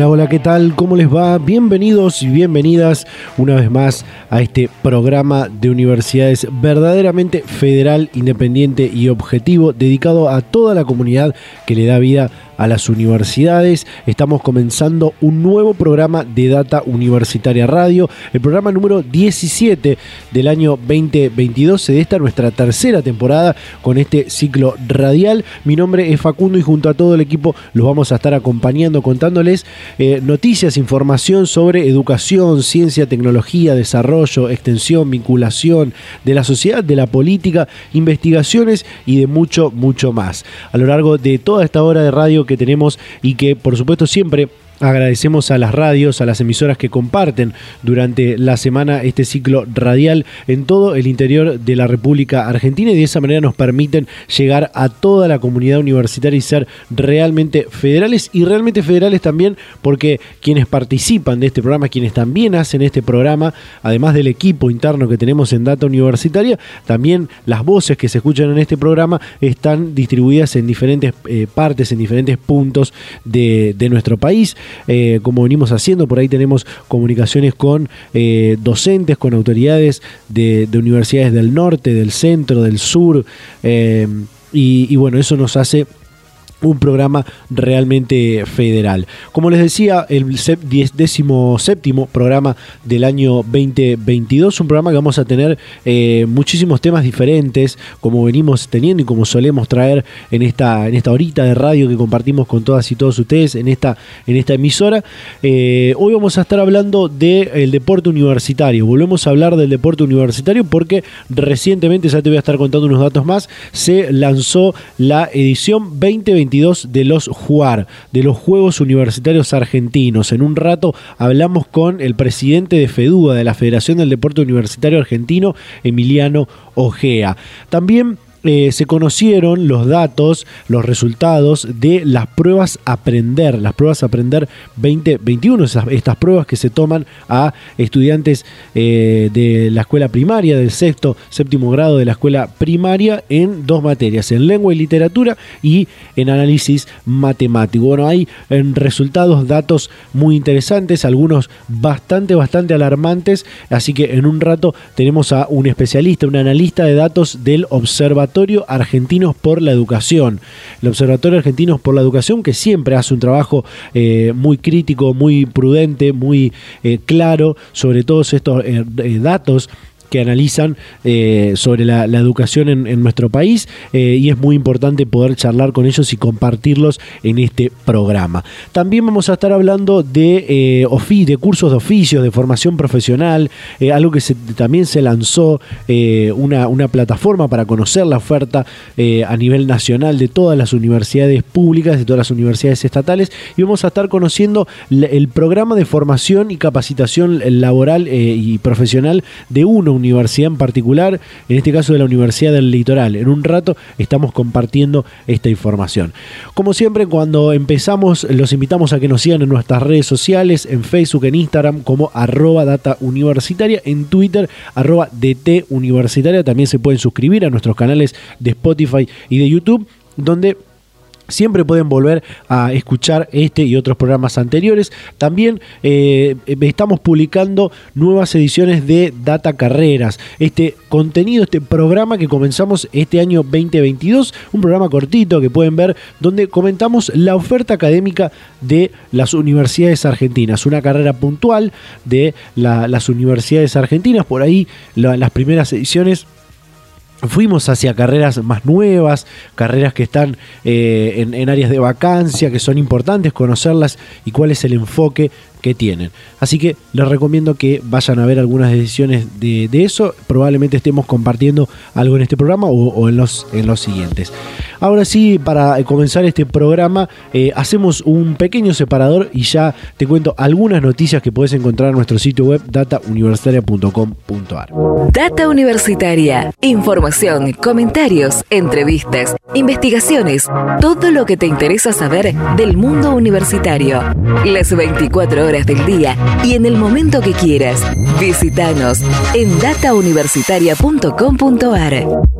Hola, hola, ¿qué tal? ¿Cómo les va? Bienvenidos y bienvenidas una vez más a este programa de universidades verdaderamente federal, independiente y objetivo, dedicado a toda la comunidad que le da vida a las universidades. Estamos comenzando un nuevo programa de Data Universitaria Radio, el programa número 17 del año 2022 de esta nuestra tercera temporada con este ciclo radial. Mi nombre es Facundo y junto a todo el equipo los vamos a estar acompañando, contándoles eh, noticias, información sobre educación, ciencia, tecnología, desarrollo, extensión, vinculación de la sociedad, de la política, investigaciones y de mucho, mucho más. A lo largo de toda esta hora de radio que tenemos y que por supuesto siempre Agradecemos a las radios, a las emisoras que comparten durante la semana este ciclo radial en todo el interior de la República Argentina y de esa manera nos permiten llegar a toda la comunidad universitaria y ser realmente federales y realmente federales también porque quienes participan de este programa, quienes también hacen este programa, además del equipo interno que tenemos en Data Universitaria, también las voces que se escuchan en este programa están distribuidas en diferentes eh, partes, en diferentes puntos de, de nuestro país. Eh, como venimos haciendo. Por ahí tenemos comunicaciones con eh, docentes, con autoridades de, universidades del norte, del centro, del sur. Eh, y, bueno, eso nos hace un programa realmente federal. Como les decía, el décimo séptimo programa del año 2022, un programa que vamos a tener eh, muchísimos temas diferentes, como venimos teniendo y como solemos traer en esta, en esta horita de radio que compartimos con todas y todos ustedes en esta, en esta emisora. Eh, hoy vamos a estar hablando del deporte universitario. Volvemos a hablar del deporte universitario porque recientemente, ya te voy a estar contando unos datos más, se lanzó la edición 2022 de los JUAR, de los Juegos Universitarios Argentinos. En un rato hablamos con el presidente de FEDUA, de la Federación del Deporte Universitario Argentino, Emiliano Ojea. También eh, se conocieron los datos, los resultados de las pruebas Aprender, las pruebas Aprender 2021, estas pruebas que se toman a estudiantes eh, de la escuela primaria, del sexto, séptimo grado de la escuela primaria, en dos materias, en lengua y literatura y en análisis matemático. Bueno, hay en resultados, datos muy interesantes, algunos bastante, bastante alarmantes, así que en un rato tenemos a un especialista, un analista de datos del observatorio Argentinos por la Educación. El Observatorio Argentinos por la Educación que siempre hace un trabajo eh, muy crítico, muy prudente, muy eh, claro sobre todos estos eh, datos que analizan eh, sobre la, educación en, nuestro país eh, y es muy importante poder charlar con ellos y compartirlos en este programa. También vamos a estar hablando de, eh, de cursos de oficios, de formación profesional, algo que también se lanzó una, una, plataforma para conocer la oferta a nivel nacional de todas las universidades públicas, de todas las universidades estatales y vamos a estar conociendo el programa de formación y capacitación laboral y profesional de uno universidad en particular, en este caso de la Universidad del Litoral. En un rato estamos compartiendo esta información. Como siempre, cuando empezamos, los invitamos a que nos sigan en nuestras redes sociales, en Facebook, en Instagram, como arroba data universitaria, en Twitter, arroba DT universitaria. También se pueden suscribir a nuestros canales de Spotify y de YouTube, donde Siempre pueden volver a escuchar este y otros programas anteriores. También eh, estamos publicando nuevas ediciones de Data Carreras. Este contenido, este programa que comenzamos este año 2022. Un programa cortito que pueden ver donde comentamos la oferta académica de las universidades argentinas. Una carrera puntual de las universidades argentinas. Por ahí las primeras ediciones Fuimos hacia carreras más nuevas, carreras que están eh, en, áreas de vacancia, que son importantes conocerlas y cuál es el enfoque que tienen. Así que les recomiendo que vayan a ver algunas decisiones de, eso. Probablemente estemos compartiendo algo en este programa o, en, los, en los siguientes. Ahora sí, para comenzar este programa, eh, hacemos un pequeño separador y ya te cuento algunas noticias que puedes encontrar en nuestro sitio web datauniversitaria.com.ar. Data Universitaria. Información, comentarios, entrevistas, investigaciones, todo lo que te interesa saber del mundo universitario. Las 24 horas del día y en el momento que quieras. Visítanos en datauniversitaria.com.ar.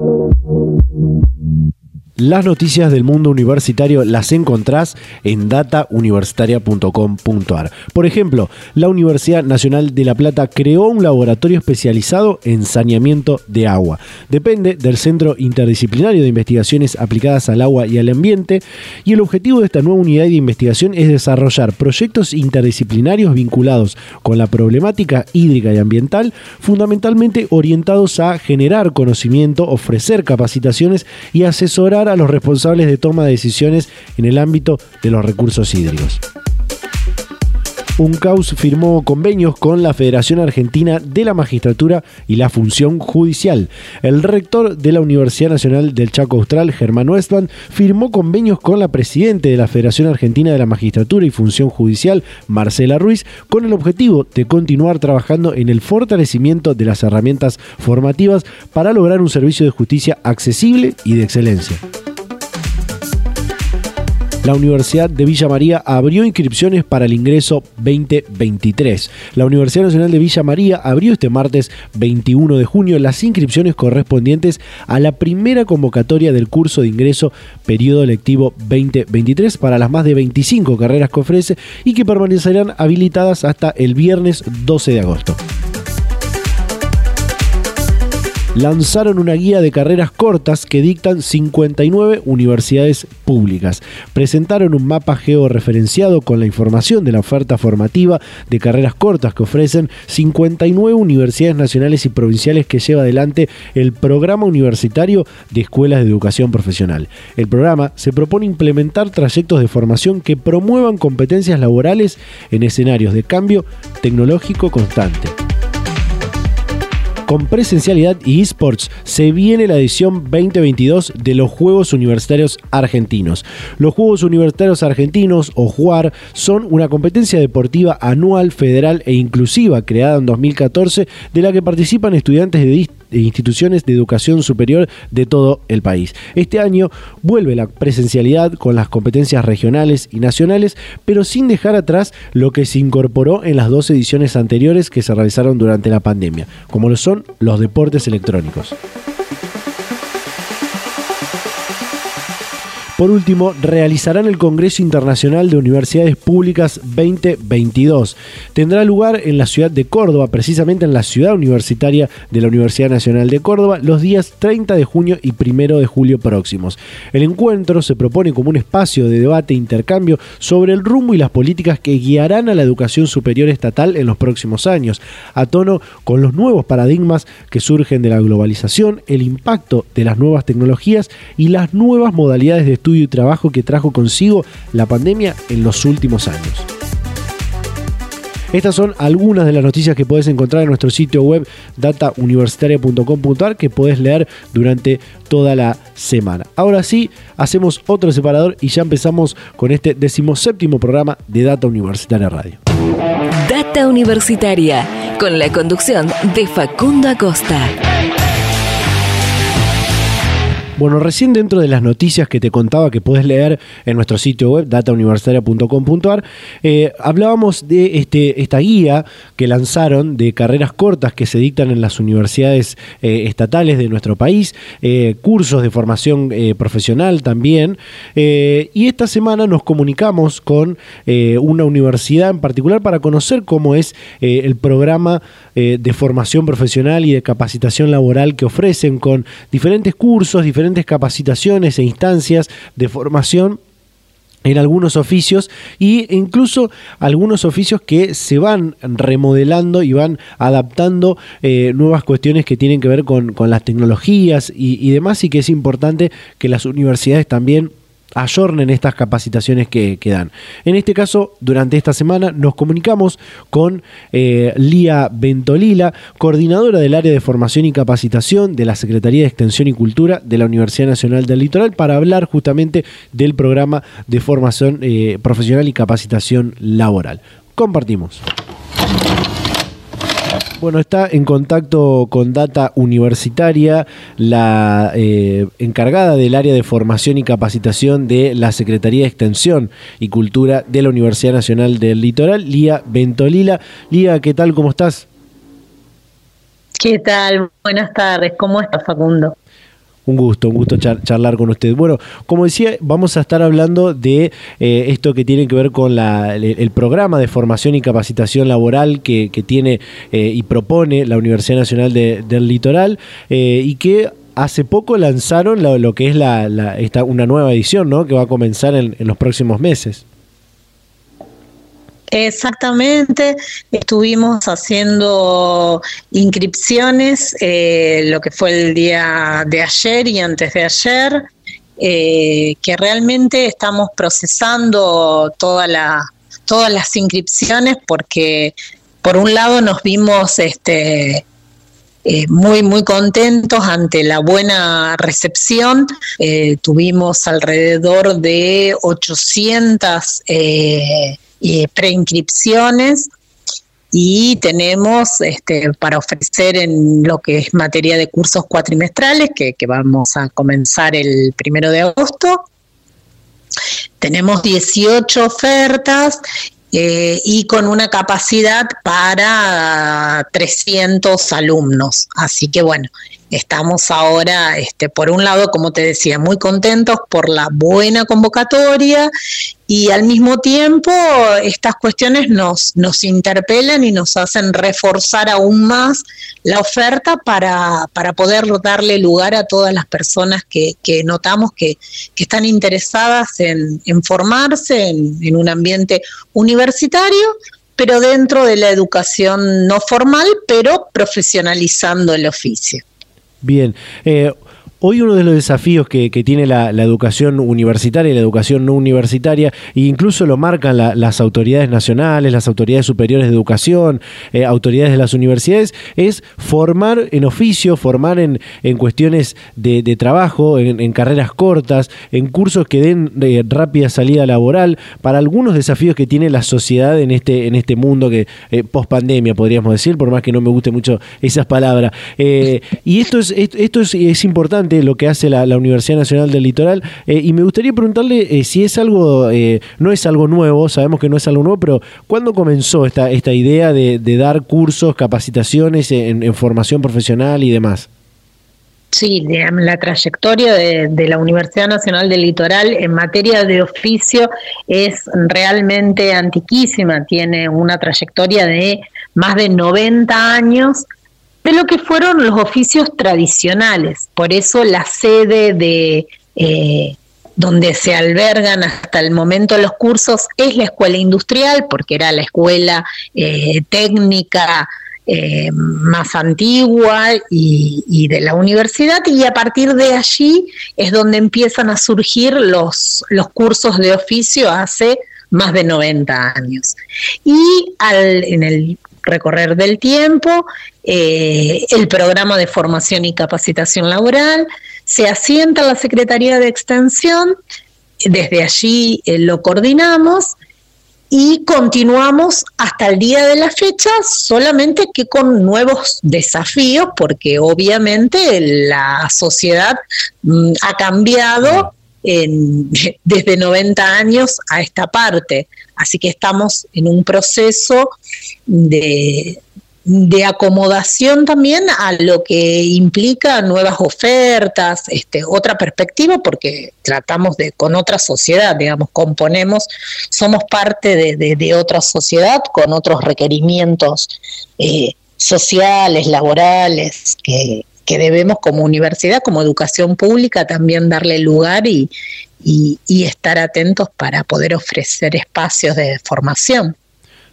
Las noticias del mundo universitario las encontrás en datauniversitaria.com.ar. Por ejemplo, la Universidad Nacional de La Plata creó un laboratorio especializado en saneamiento de agua. Depende del Centro Interdisciplinario de Investigaciones Aplicadas al Agua y al Ambiente y el objetivo de esta nueva unidad de investigación es desarrollar proyectos interdisciplinarios vinculados con la problemática hídrica y ambiental, fundamentalmente orientados a generar conocimiento, ofrecer capacitaciones y asesorar a los responsables de toma de decisiones en el ámbito de los recursos hídricos. UNCAUS firmó convenios con la Federación Argentina de la Magistratura y la Función Judicial. El rector de la Universidad Nacional del Chaco Austral, Germán Westman, firmó convenios con la presidente de la Federación Argentina de la Magistratura y Función Judicial, Marcela Ruiz, con el objetivo de continuar trabajando en el fortalecimiento de las herramientas formativas para lograr un servicio de justicia accesible y de excelencia la Universidad de Villa María abrió inscripciones para el ingreso 2023. La Universidad Nacional de Villa María abrió este martes 21 de junio las inscripciones correspondientes a la primera convocatoria del curso de ingreso periodo lectivo 2023 para las más de 25 carreras que ofrece y que permanecerán habilitadas hasta el viernes 12 de agosto lanzaron una guía de carreras cortas que dictan 59 universidades públicas. Presentaron un mapa georreferenciado con la información de la oferta formativa de carreras cortas que ofrecen 59 universidades nacionales y provinciales que lleva adelante el programa universitario de escuelas de educación profesional. El programa se propone implementar trayectos de formación que promuevan competencias laborales en escenarios de cambio tecnológico constante con presencialidad y esports, se viene la edición 2022 de los Juegos Universitarios Argentinos. Los Juegos Universitarios Argentinos, o JUAR, son una competencia deportiva anual, federal e inclusiva creada en 2014 de la que participan estudiantes de instituciones de educación superior de todo el país. Este año vuelve la presencialidad con las competencias regionales y nacionales, pero sin dejar atrás lo que se incorporó en las dos ediciones anteriores que se realizaron durante la pandemia, como lo son los deportes electrónicos. Por último, realizarán el Congreso Internacional de Universidades Públicas 2022. Tendrá lugar en la ciudad de Córdoba, precisamente en la ciudad universitaria de la Universidad Nacional de Córdoba, los días 30 de junio y 1 de julio próximos. El encuentro se propone como un espacio de debate e intercambio sobre el rumbo y las políticas que guiarán a la educación superior estatal en los próximos años, a tono con los nuevos paradigmas que surgen de la globalización, el impacto de las nuevas tecnologías y las nuevas modalidades de estudio y trabajo que trajo consigo la pandemia en los últimos años. Estas son algunas de las noticias que puedes encontrar en nuestro sitio web datauniversitaria.com.ar que puedes leer durante toda la semana. Ahora sí, hacemos otro separador y ya empezamos con este decimoséptimo programa de Data Universitaria Radio. Data Universitaria, con la conducción de Facundo Acosta. Bueno, recién dentro de las noticias que te contaba que puedes leer en nuestro sitio web datauniversitaria.com.ar, eh, hablábamos de este, esta guía que lanzaron de carreras cortas que se dictan en las universidades eh, estatales de nuestro país, eh, cursos de formación profesional también. y esta semana nos comunicamos con una universidad en particular para conocer cómo es el programa de formación profesional y de capacitación laboral que ofrecen con diferentes cursos, diferentes capacitaciones e instancias de formación en algunos oficios e incluso algunos oficios que se van remodelando y van adaptando eh, nuevas cuestiones que tienen que ver con, las tecnologías y, demás y que es importante que las universidades también ayornen estas capacitaciones que, dan. En este caso, durante esta semana nos comunicamos con eh, Lía Bentolila, coordinadora del área de formación y capacitación de la Secretaría de Extensión y Cultura de la Universidad Nacional del Litoral, para hablar justamente del programa de formación eh, profesional y capacitación laboral. Compartimos. Bueno, está en contacto con Data Universitaria, la eh, encargada del área de formación y capacitación de la Secretaría de Extensión y Cultura de la Universidad Nacional del Litoral, Lía Bentolila. Lía, ¿qué tal? ¿Cómo estás? ¿Qué tal? Buenas tardes. ¿Cómo estás, Facundo? Un gusto, un gusto charlar con usted. Bueno, como decía, vamos a estar hablando de eh, esto que tiene que ver con el, programa de formación y capacitación laboral que, tiene eh, y propone la Universidad Nacional del Litoral eh, y que hace poco lanzaron lo, que es la, esta, una nueva edición, ¿no? Que va a comenzar en los próximos meses. Exactamente, estuvimos haciendo inscripciones eh, lo que fue el día de ayer y antes de ayer, eh, que realmente estamos procesando todas las inscripciones porque por un lado nos vimos este, eh, muy, muy contentos ante la buena recepción. tuvimos alrededor de 800 eh, preinscripciones y tenemos este, para ofrecer en lo que es materia de cursos cuatrimestrales, que, vamos a comenzar el primero de agosto. Tenemos 18 ofertas eh, y con una capacidad para 300 alumnos. Así que bueno, estamos ahora, este, por un lado, como te decía, muy contentos por la buena convocatoria y al mismo tiempo estas cuestiones nos, nos interpelan y nos hacen reforzar aún más la oferta para, para poder darle lugar a todas las personas que, que notamos que, que, están interesadas en, en formarse en, un ambiente universitario pero dentro de la educación no formal, pero profesionalizando el oficio. Bien. Eh, Hoy uno de los desafíos que, tiene la, educación universitaria y la educación no universitaria, e incluso lo marcan las autoridades nacionales, las autoridades superiores de educación, eh, autoridades de las universidades, es formar en oficio, formar en, en cuestiones de, trabajo, en, carreras cortas, en cursos que den eh, rápida salida laboral, para algunos desafíos que tiene la sociedad en este, en este mundo que eh, post pandemia podríamos decir, por más que no me guste mucho esas palabras. y esto es, esto es importante lo que hace la, Universidad Nacional del Litoral eh, y me gustaría preguntarle eh, si es algo, eh, no es algo nuevo, sabemos que no es algo nuevo, pero ¿cuándo comenzó esta, esta idea de, dar cursos, capacitaciones en, formación profesional y demás? Sí, la trayectoria de, la Universidad Nacional del Litoral en materia de oficio es realmente antiquísima, tiene una trayectoria de más de 90 años de lo que fueron los oficios tradicionales. Por eso la sede de eh, donde se albergan hasta el momento los cursos es la escuela industrial, porque era la escuela eh, técnica eh, más antigua y, de la universidad, y a partir de allí es donde empiezan a surgir los, los cursos de oficio hace más de 90 años. Y al, en el recorrer del tiempo, eh, el programa de formación y capacitación laboral, se asienta la Secretaría de Extensión, desde allí eh, lo coordinamos y continuamos hasta el día de la fecha, solamente que con nuevos desafíos, porque obviamente la sociedad mm, ha cambiado desde 90 años a esta parte. Así que estamos en un proceso de, acomodación también a lo que implica nuevas ofertas, este, otra perspectiva, porque tratamos de con otra sociedad, digamos, componemos, somos parte de, otra sociedad con otros requerimientos eh, sociales, laborales, que, que debemos como universidad, como educación pública, también darle lugar y, y, estar atentos para poder ofrecer espacios de formación.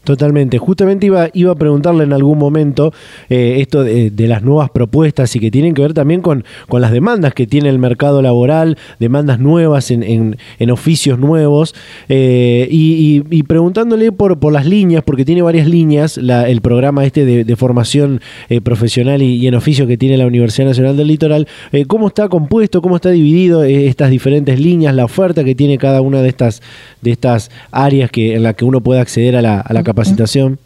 Totalmente. Justamente iba, iba a preguntarle en algún momento eh, esto de, las nuevas propuestas y que tienen que ver también con, con las demandas que tiene el mercado laboral, demandas nuevas en, en, oficios nuevos, eh, y, preguntándole por, por las líneas, porque tiene varias líneas, el programa este de, formación eh, profesional y, en oficio que tiene la Universidad Nacional del Litoral, ¿cómo está compuesto, cómo está dividido estas diferentes líneas, la oferta que tiene cada una de estas, de estas áreas que, en las que uno puede acceder a la, a la capacitación?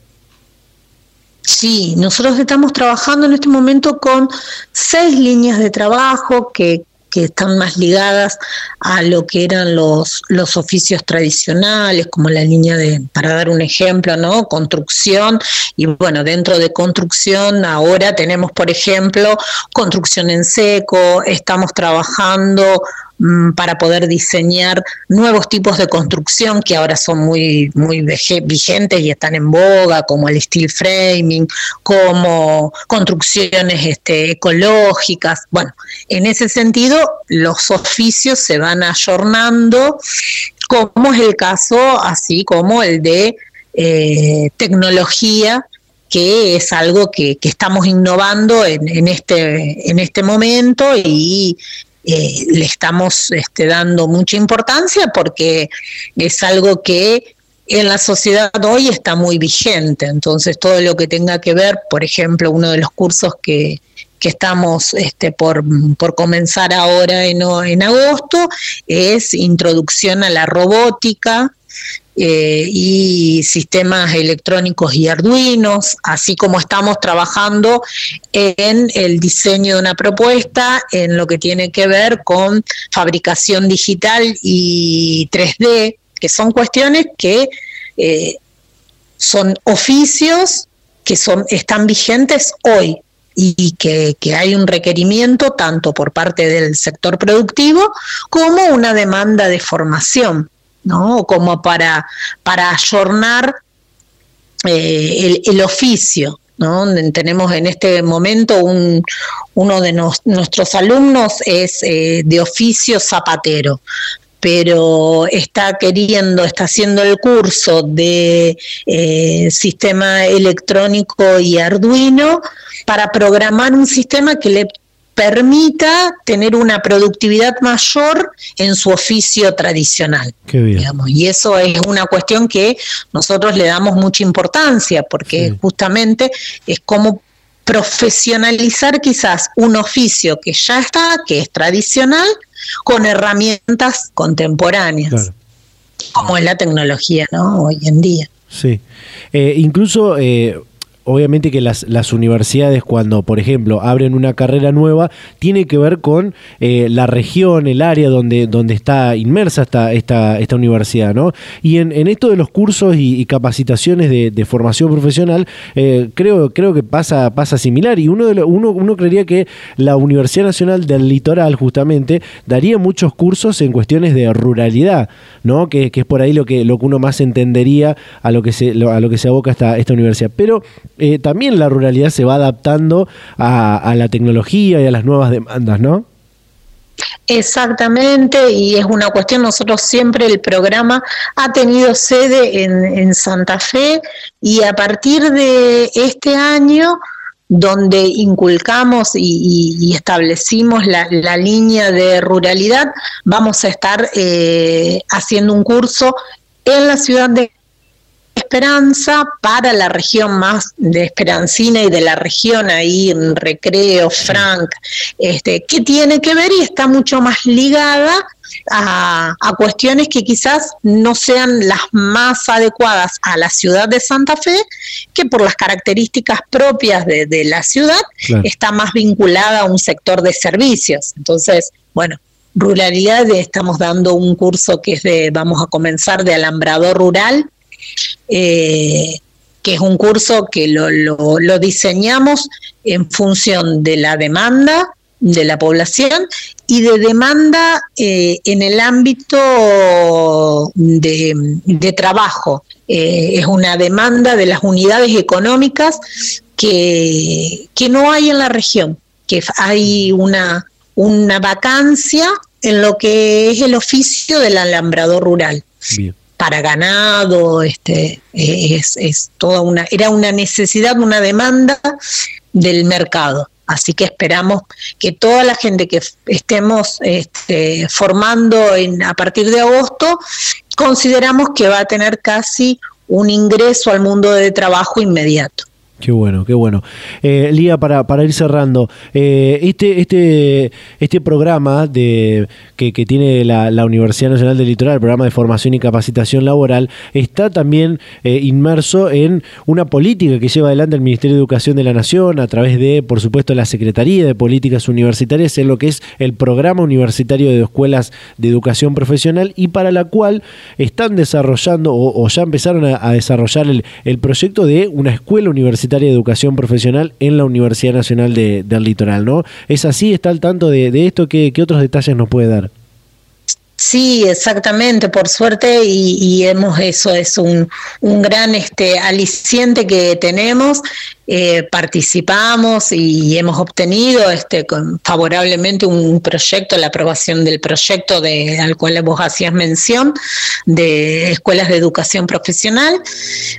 Sí, nosotros estamos trabajando en este momento con seis líneas de trabajo que, que están más ligadas a lo que eran los, los oficios tradicionales, como la línea de, para dar un ejemplo, ¿no? Construcción. Y bueno, dentro de construcción ahora tenemos, por ejemplo, construcción en seco, estamos trabajando para poder diseñar nuevos tipos de construcción que ahora son muy, muy vigentes y están en boga, como el steel framing, como construcciones este, ecológicas. Bueno, en ese sentido, los oficios se van ayornando, como es el caso, así como el de eh, tecnología que es algo que, estamos innovando en, en, este, en este momento y, eh, le estamos este, dando mucha importancia porque es algo que en la sociedad hoy está muy vigente. Entonces, todo lo que tenga que ver, por ejemplo, uno de los cursos que, que estamos este, por, por comenzar ahora en, en agosto es Introducción a la Robótica, eh, y sistemas electrónicos y arduinos, así como estamos trabajando en el diseño de una propuesta en lo que tiene que ver con fabricación digital y 3D, que son cuestiones que eh, son oficios que son, están vigentes hoy y que, que, hay un requerimiento tanto por parte del sector productivo como una demanda de formación. ¿No? Como para, para ayornar eh, el, oficio. ¿no? Tenemos en este momento un, uno de nuestros alumnos es eh, de oficio zapatero, pero está queriendo, está haciendo el curso de eh, sistema electrónico y Arduino para programar un sistema que le permita tener una productividad mayor en su oficio tradicional. y eso es una cuestión que nosotros le damos mucha importancia, porque justamente es como profesionalizar quizás un oficio que ya está, que es tradicional, con herramientas contemporáneas, como es la tecnología ¿no? hoy en día. Sí, eh, incluso eh, obviamente que las, las, universidades cuando, por ejemplo, abren una carrera nueva, tiene que ver con eh, la región, el área donde, donde está inmersa esta, esta, esta universidad, ¿no? Y en, en, esto de los cursos y, capacitaciones de, formación profesional, eh, creo, creo que pasa, pasa similar. Y uno, de uno, uno creería que la Universidad Nacional del Litoral, justamente, daría muchos cursos en cuestiones de ruralidad, ¿no? Que, que es por ahí lo que, lo que uno más entendería a lo que se, a lo que se aboca esta, esta universidad. Pero eh, también la ruralidad se va adaptando a, la tecnología y a las nuevas demandas, ¿no? Exactamente, y es una cuestión, nosotros siempre el programa ha tenido sede en, Santa Fe y a partir de este año, donde inculcamos y, establecimos la, línea de ruralidad, vamos a estar eh, haciendo un curso en la ciudad de Esperanza para la región más de Esperancina y de la región ahí en Recreo, Frank, este, que tiene que ver y está mucho más ligada a, cuestiones que quizás no sean las más adecuadas a la ciudad de Santa Fe, que por las características propias de, la ciudad está más vinculada a un sector de servicios. Entonces, bueno, ruralidad, estamos dando un curso que es de, vamos a comenzar de alambrador rural, eh, que es un curso que lo, lo, diseñamos en función de la demanda de la población y de demanda eh, en el ámbito de, trabajo. Eh, es una demanda de las unidades económicas que, que no hay en la región, que hay una, una vacancia en lo que es el oficio del alambrador rural. Para ganado, este, es, es toda una, era una necesidad, una demanda del mercado. Así que esperamos que toda la gente que estemos este, formando en, a partir de agosto, consideramos que va a tener casi un ingreso al mundo de trabajo inmediato. Qué bueno, qué bueno. Eh, Lía, para, para ir cerrando, eh, este, este, este programa de, que, tiene la, Universidad Nacional del Litoral, el programa de formación y capacitación laboral, está también eh, inmerso en una política que lleva adelante el Ministerio de Educación de la Nación a través de, por supuesto, la Secretaría de Políticas Universitarias, en lo que es el programa universitario de escuelas de educación profesional y para la cual están desarrollando o, ya empezaron a, desarrollar el, el proyecto de una escuela universitaria de Educación Profesional en la Universidad Nacional de, del Litoral, ¿no? ¿Es así? ¿Está al tanto de, esto? ¿Qué, ¿Qué otros detalles nos puede dar? Sí, exactamente, por suerte, y, hemos, eso es un, un, gran este, aliciente que tenemos. Eh, participamos y hemos obtenido este, favorablemente un proyecto, la aprobación del proyecto de, al cual vos hacías mención, de escuelas de educación profesional,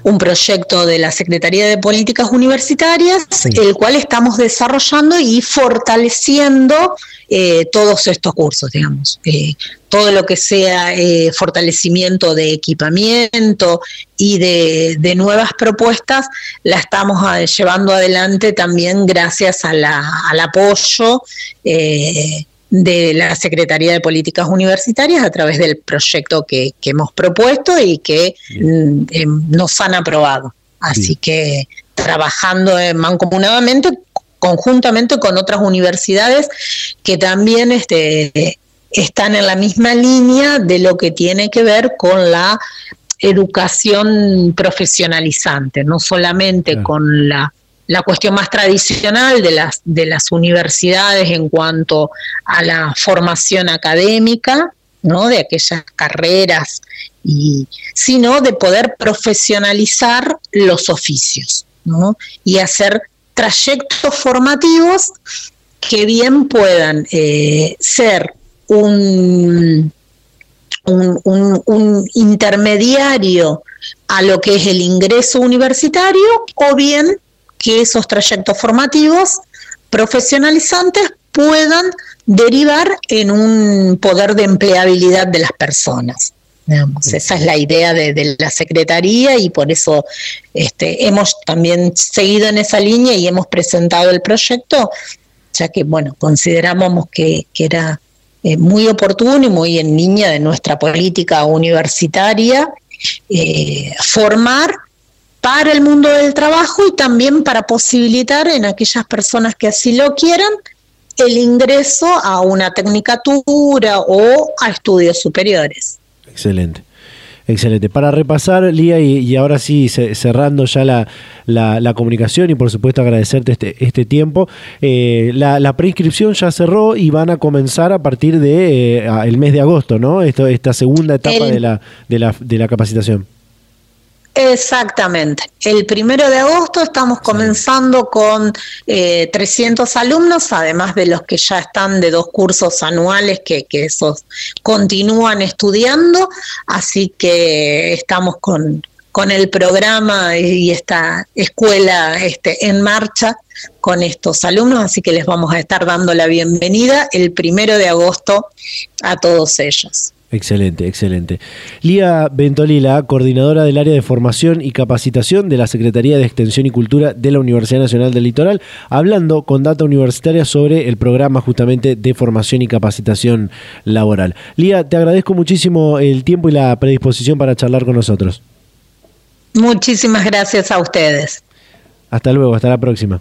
un proyecto de la Secretaría de Políticas Universitarias, el cual estamos desarrollando y fortaleciendo eh, todos estos cursos, digamos. Eh, todo lo que sea eh, fortalecimiento de equipamiento y de, nuevas propuestas, la estamos llevando adelante también gracias al apoyo de la Secretaría de Políticas Universitarias a través del proyecto que, hemos propuesto y que mm, nos han aprobado. Así que trabajando mancomunadamente conjuntamente con otras universidades que también este, están en la misma línea de lo que tiene que ver con la educación profesionalizante, no solamente con la, la, cuestión más tradicional de las, de las universidades en cuanto a la formación académica, ¿no? de aquellas carreras, y, sino de poder profesionalizar los oficios ¿no? y hacer trayectos formativos que bien puedan eh, ser un, un, intermediario a lo que es el ingreso universitario o bien que esos trayectos formativos profesionalizantes puedan derivar en un poder de empleabilidad de las personas esa es la idea de, la Secretaría y por eso este, hemos también seguido en esa línea y hemos presentado el proyecto, ya que, bueno, consideramos que, era eh, muy oportuno y muy en línea de nuestra política universitaria eh, formar para el mundo del trabajo y también para posibilitar en aquellas personas que así lo quieran el ingreso a una tecnicatura o a estudios superiores. Excelente. Excelente. Para repasar, Lía, y, ahora sí, cerrando ya la, la, comunicación y por supuesto agradecerte este, este tiempo, eh, la, la, preinscripción ya cerró y van a comenzar a partir de eh, el mes de agosto, ¿no? Esto, esta segunda etapa de, la, de, la, de la capacitación. Exactamente. El primero de agosto estamos comenzando con 300 eh, alumnos, además de los que ya están de dos cursos anuales que, que esos continúan estudiando, así que estamos con, con el programa y esta escuela este, en marcha con estos alumnos, así que les vamos a estar dando la bienvenida el primero de agosto a todos ellos. Excelente, excelente. Lía Bentolila, coordinadora del área de formación y capacitación de la Secretaría de Extensión y Cultura de la Universidad Nacional del Litoral, hablando con Data Universitaria sobre el programa justamente de formación y capacitación laboral. Lía, te agradezco muchísimo el tiempo y la predisposición para charlar con nosotros. Muchísimas gracias a ustedes. Hasta luego, hasta la próxima.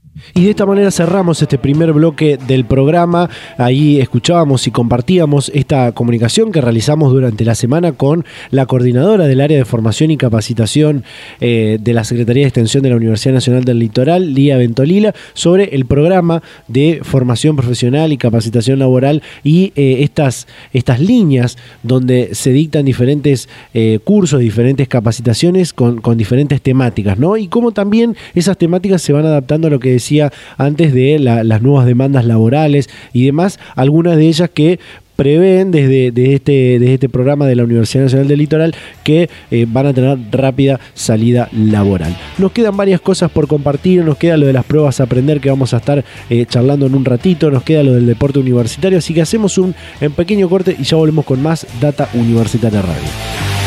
Y de esta manera cerramos este primer bloque del programa. Ahí escuchábamos y compartíamos esta comunicación que realizamos durante la semana con la coordinadora del área de formación y capacitación eh, de la Secretaría de Extensión de la Universidad Nacional del Litoral, Lía Ventolila, sobre el programa de formación profesional y capacitación laboral y eh, estas, estas líneas donde se dictan diferentes eh, cursos, diferentes capacitaciones con, con diferentes temáticas, ¿no? Y cómo también esas temáticas se van adaptando a lo que decía antes de las nuevas demandas laborales y demás, algunas de ellas que prevén desde, este, desde este programa de la Universidad Nacional del Litoral que eh, van a tener rápida salida laboral. Nos quedan varias cosas por compartir, nos queda lo de las pruebas a aprender que vamos a estar eh, charlando en un ratito, nos queda lo del deporte universitario, así que hacemos un en pequeño corte y ya volvemos con más Data Universitaria Radio.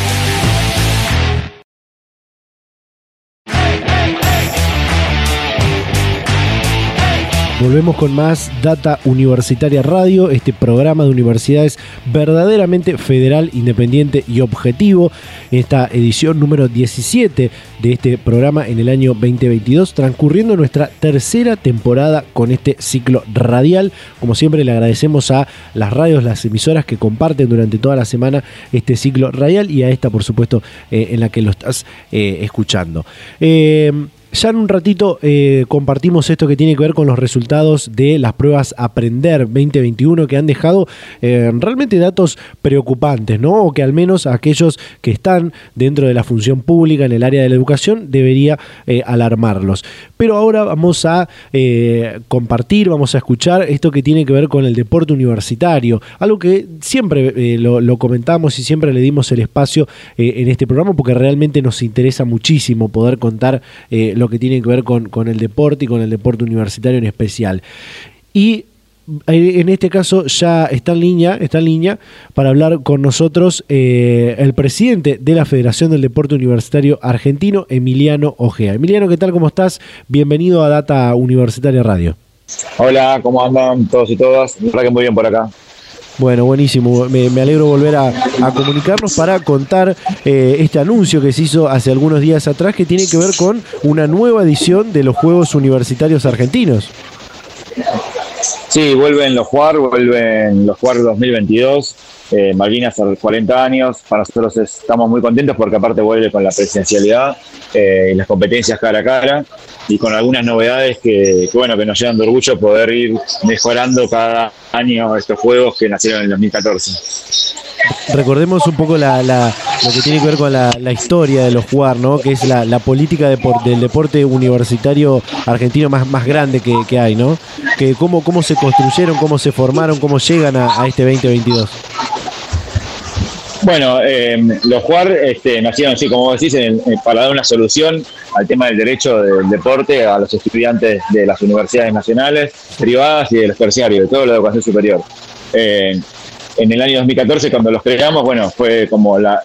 Volvemos con más Data Universitaria Radio, este programa de universidades verdaderamente federal, independiente y objetivo. Esta edición número 17 de este programa en el año 2022, transcurriendo nuestra tercera temporada con este ciclo radial. Como siempre le agradecemos a las radios, las emisoras que comparten durante toda la semana este ciclo radial y a esta, por supuesto, eh, en la que lo estás eh, escuchando. Eh, ya en un ratito eh, compartimos esto que tiene que ver con los resultados de las pruebas Aprender 2021 que han dejado eh, realmente datos preocupantes, ¿no? O que al menos aquellos que están dentro de la función pública en el área de la educación debería eh, alarmarlos. Pero ahora vamos a compartir, vamos a escuchar esto que tiene que ver con el deporte universitario, algo que siempre lo, lo, comentamos y siempre le dimos el espacio en este programa porque realmente nos interesa muchísimo poder contar lo lo que tiene que ver con, con el deporte y con el deporte universitario en especial. Y eh, en este caso ya está en línea, está en línea para hablar con nosotros eh, el presidente de la Federación del Deporte Universitario Argentino, Emiliano Ojea. Emiliano, ¿qué tal? ¿Cómo estás? Bienvenido a Data Universitaria Radio. Hola, ¿cómo andan todos y todas? La que muy bien por acá. Bueno, buenísimo. Me, alegro volver a, comunicarnos para contar eh, este anuncio que se hizo hace algunos días atrás que tiene que ver con una nueva edición de los Juegos Universitarios Argentinos. Sí, vuelven los Juar, vuelven los Juar 2022. Eh, Malvinas a los 40 años. Para nosotros estamos muy contentos porque aparte vuelve con la presencialidad eh, y las competencias cara a cara y con algunas novedades que, bueno que nos llenan de orgullo poder ir mejorando cada año estos juegos que nacieron en el 2014 recordemos un poco la, lo que tiene que ver con la, historia de los jugar, ¿no? Que es la, política del deporte universitario argentino más, más grande que, hay, ¿no? Que cómo, cómo se construyeron, cómo se formaron, cómo llegan a, a este 2022. Bueno, eh, los jugar este, nacieron, así como decís, para dar una solución al tema del derecho del deporte a los estudiantes de las universidades nacionales, privadas y de los terciarios, de toda la educación superior. Eh, en el año 2014, cuando los creamos, bueno, fue como la,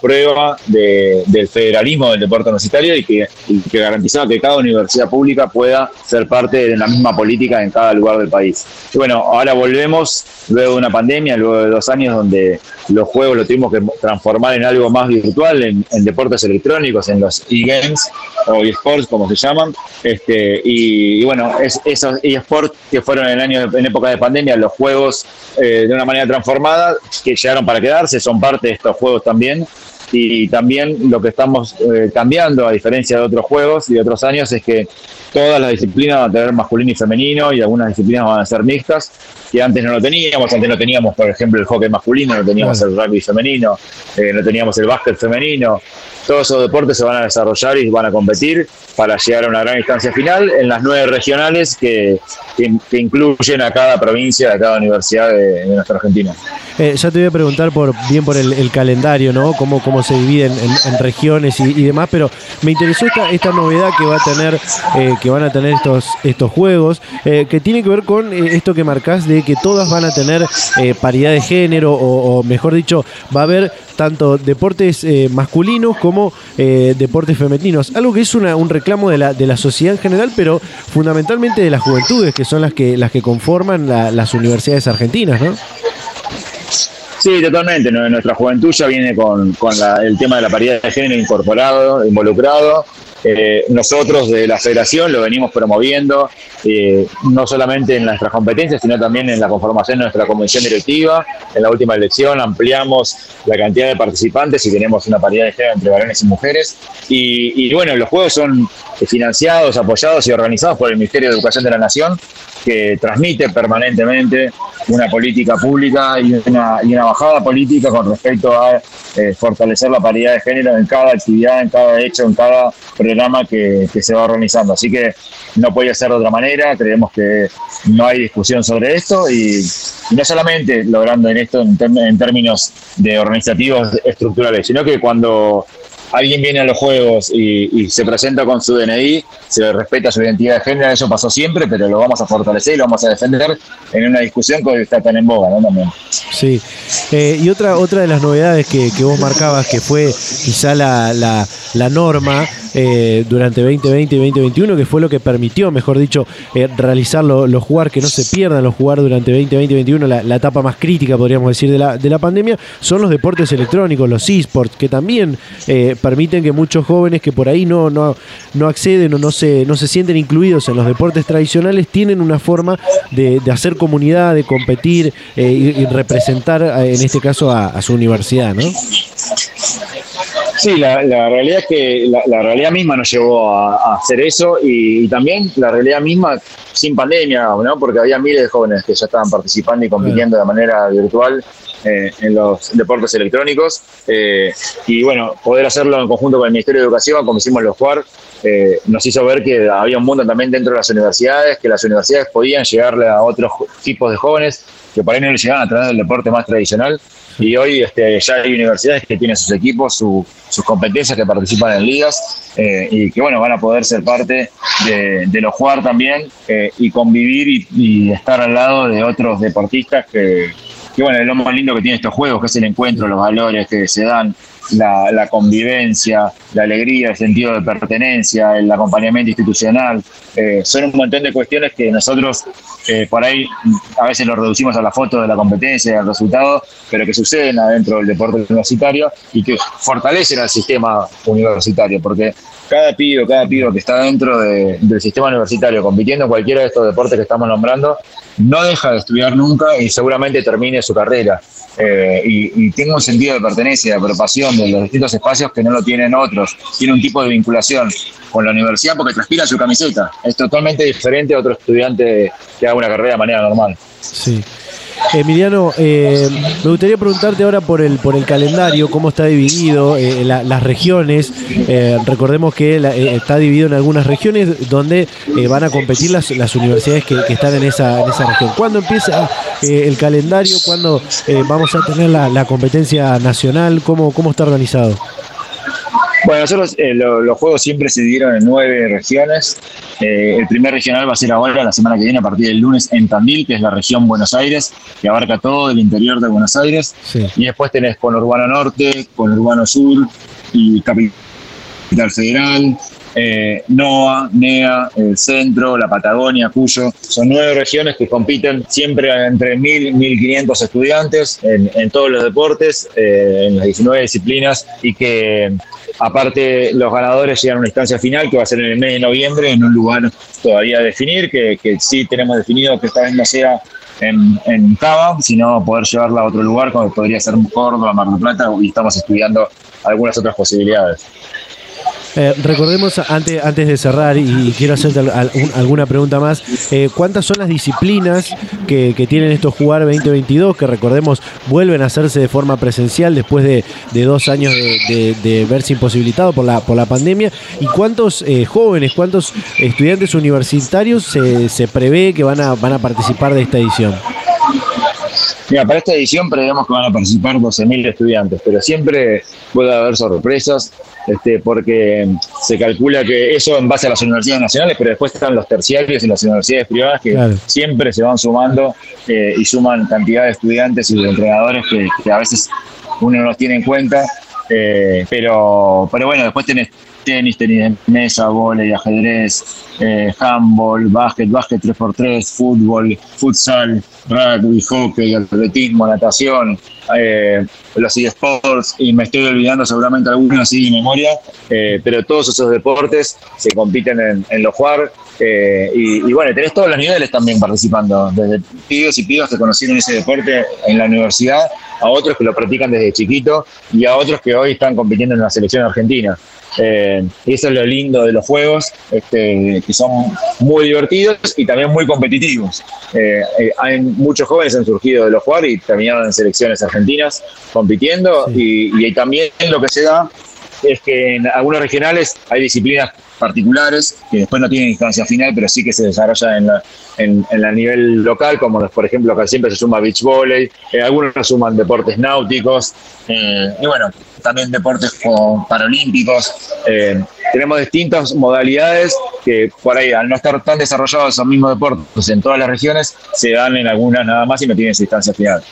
prueba del federalismo del deporte universitario y que, que, garantizaba que cada universidad pública pueda ser parte de la misma política en cada lugar del país. Y bueno, ahora volvemos luego de una pandemia, luego de dos años donde los juegos lo tuvimos que transformar en algo más virtual, en, deportes electrónicos, en los e-games o e-sports, como se llaman. Este, y, bueno, es, esos e-sports que fueron en, año, en época de pandemia, los juegos eh, de una manera transformada, que llegaron para quedarse, son parte de estos juegos también. Y también lo que estamos eh, cambiando, a diferencia de otros juegos y de otros años, es que todas las disciplinas van a tener masculino y femenino y algunas disciplinas van a ser mixtas, que antes no lo teníamos. Antes no teníamos, por ejemplo, el hockey masculino, no teníamos el rugby femenino, eh, no teníamos el básquet femenino. Todos esos deportes se van a desarrollar y van a competir para llegar a una gran instancia final en las nueve regionales que, que, incluyen a cada provincia, a cada universidad de, nuestra Argentina. Eh, ya te voy a preguntar por bien por el, calendario, ¿no? Cómo, cómo se dividen en, regiones y, demás, pero me interesó esta, esta novedad que va a tener, eh, que van a tener estos, estos juegos, eh, que tiene que ver con esto que marcás de que todas van a tener paridad de género, o, mejor dicho, va a haber tanto deportes masculinos como deportes femeninos. Algo que es una, un reclamo de la, de la sociedad en general, pero fundamentalmente de las juventudes, que son las que, las que conforman las universidades argentinas, ¿no? Sí, totalmente. Nuestra juventud ya viene con, el tema de la paridad de género incorporado, involucrado. eh, nosotros de la federación lo venimos promoviendo, eh, no solamente en nuestras competencias, sino también en la conformación de nuestra comisión directiva. En la última elección ampliamos la cantidad de participantes y tenemos una paridad de género entre varones y mujeres. Y, y bueno, los juegos son financiados, apoyados y organizados por el Ministerio de Educación de la Nación que transmite permanentemente una política pública y una, y una bajada política con respecto a eh, fortalecer la paridad de género en cada actividad, en cada hecho, en cada programa que, se va organizando. Así que no puede ser de otra manera, creemos que no hay discusión sobre esto y, no solamente logrando en esto en, en términos de organizativos estructurales, sino que cuando alguien viene a los juegos y, se presenta con su DNI, se respeta su identidad de género, eso pasó siempre, pero lo vamos a fortalecer y lo vamos a defender en una discusión que está tan en boga, ¿no? También. Sí. Eh, y otra, otra de las novedades que, vos marcabas, que fue quizá la, la, norma eh, durante 2020 y 2021, que fue lo que permitió, mejor dicho, eh, realizarlo, los jugar, que no se pierdan los jugar durante 2020 y 2021, la, etapa más crítica, podríamos decir, de la, de la pandemia, son los deportes electrónicos, los esports, que también permiten que muchos jóvenes que por ahí no, no, no acceden o no se, no se sienten incluidos en los deportes tradicionales, tienen una forma de, hacer comunidad, de competir eh, y, representar, eh, en este caso, a, su universidad, ¿no? Sí, la, realidad es que la, realidad misma nos llevó a, hacer eso y, también la realidad misma sin pandemia, ¿no? porque había miles de jóvenes que ya estaban participando y compitiendo de manera virtual eh, en los deportes electrónicos. Eh, y bueno, poder hacerlo en conjunto con el Ministerio de Educación, como hicimos los JUAR, eh, nos hizo ver que había un mundo también dentro de las universidades, que las universidades podían llegarle a otros tipos de jóvenes que por ahí no le llegaban a través del deporte más tradicional. Y hoy este, ya hay universidades que tienen sus equipos, sus competencias, que participan en ligas y que bueno, van a poder ser parte de, los jugar también y convivir y, estar al lado de otros deportistas que, y bueno, es lo más lindo que tiene estos juegos, que es el encuentro, los valores que se dan, la, convivencia, la alegría, el sentido de pertenencia, el acompañamiento institucional. Eh, son un montón de cuestiones que nosotros eh, por ahí a veces lo reducimos a la foto de la competencia, al resultado, pero que suceden adentro del deporte universitario y que fortalecen al sistema universitario, porque cada pibe, cada pibe que está dentro del sistema universitario compitiendo en cualquiera de estos deportes que estamos nombrando, no deja de estudiar nunca y seguramente termine su carrera. Eh, y, y, un sentido de pertenencia, de apropiación de los distintos espacios que no lo tienen otros. Tiene un tipo de vinculación con la universidad porque transpira su camiseta. Es totalmente diferente a otro estudiante que haga una carrera de manera normal. Sí. Emiliano, eh, me gustaría preguntarte ahora por el por el calendario, cómo está dividido, eh, las regiones. Eh, recordemos que está dividido en algunas regiones donde van a competir las, las universidades que, están en esa, en esa región. ¿Cuándo empieza el calendario? ¿Cuándo vamos a tener la, competencia nacional? ¿Cómo, ¿Cómo está organizado? Bueno, nosotros los juegos siempre se dividieron en nueve regiones. Eh, el primer regional va a ser ahora, la semana que viene, a partir del lunes, en Tandil, que es la región Buenos Aires, que abarca todo el interior de Buenos Aires. Y después tenés con Urbano Norte, con Urbano Sur y Capital Federal, eh, NOA, NEA, el Centro, la Patagonia, Cuyo. Son nueve regiones que compiten siempre entre 1.000 y 1.500 estudiantes en, todos los deportes, eh, en las 19 disciplinas y que aparte los ganadores llegan a una instancia final que va a ser en el mes de noviembre en un lugar todavía a definir, que, sí tenemos definido que esta vez no sea en, en Cava, sino poder llevarla a otro lugar como podría ser Córdoba, Mar del Plata y estamos estudiando algunas otras posibilidades. Eh, recordemos antes, antes de cerrar, y, quiero hacerte alguna pregunta más, eh, ¿cuántas son las disciplinas que, tienen estos Jugar 2022? Que recordemos, vuelven a hacerse de forma presencial después de, dos años de, verse imposibilitado por la, por la pandemia. ¿Y cuántos eh, jóvenes, cuántos estudiantes universitarios se, se prevé que van a, van a participar de esta edición? Mira, para esta edición prevemos que van a participar 12.000 estudiantes, pero siempre puede haber sorpresas, este, porque se calcula que eso en base a las universidades nacionales, pero después están los terciarios y las universidades privadas que siempre se van sumando eh, y suman cantidad de estudiantes y de entrenadores que, a veces uno no los tiene en cuenta. Eh, pero, pero bueno, después tenés tenis, tenis de mesa, volei, ajedrez, eh, handball, básquet, básquet 3x3, fútbol, futsal, rugby, hockey, atletismo, natación, eh, los eSports, y me estoy olvidando seguramente algunos así de memoria, eh, pero todos esos deportes se compiten en, en los jugar. Eh, y, y, bueno, tenés todos los niveles también participando, desde pibes y pibas que conocieron ese deporte en la universidad, a otros que lo practican desde chiquito y a otros que hoy están compitiendo en la selección argentina. Eh, y eso es lo lindo de los juegos, este, que son muy divertidos y también muy competitivos. Eh, eh, hay muchos jóvenes han surgido de los juegos y terminaron en selecciones argentinas compitiendo sí. y, y también lo que se da es que en algunos regionales hay disciplinas particulares que después no tienen instancia final, pero sí que se desarrolla en la, en, en la nivel local, como los, por ejemplo acá siempre se suma beach volley, eh, algunos suman deportes náuticos, y bueno, también deportes paralímpicos. Eh, tenemos distintas modalidades que por ahí, al no estar tan desarrollados esos mismos deportes en todas las regiones, se dan en algunas nada más y no tienen esa instancia final.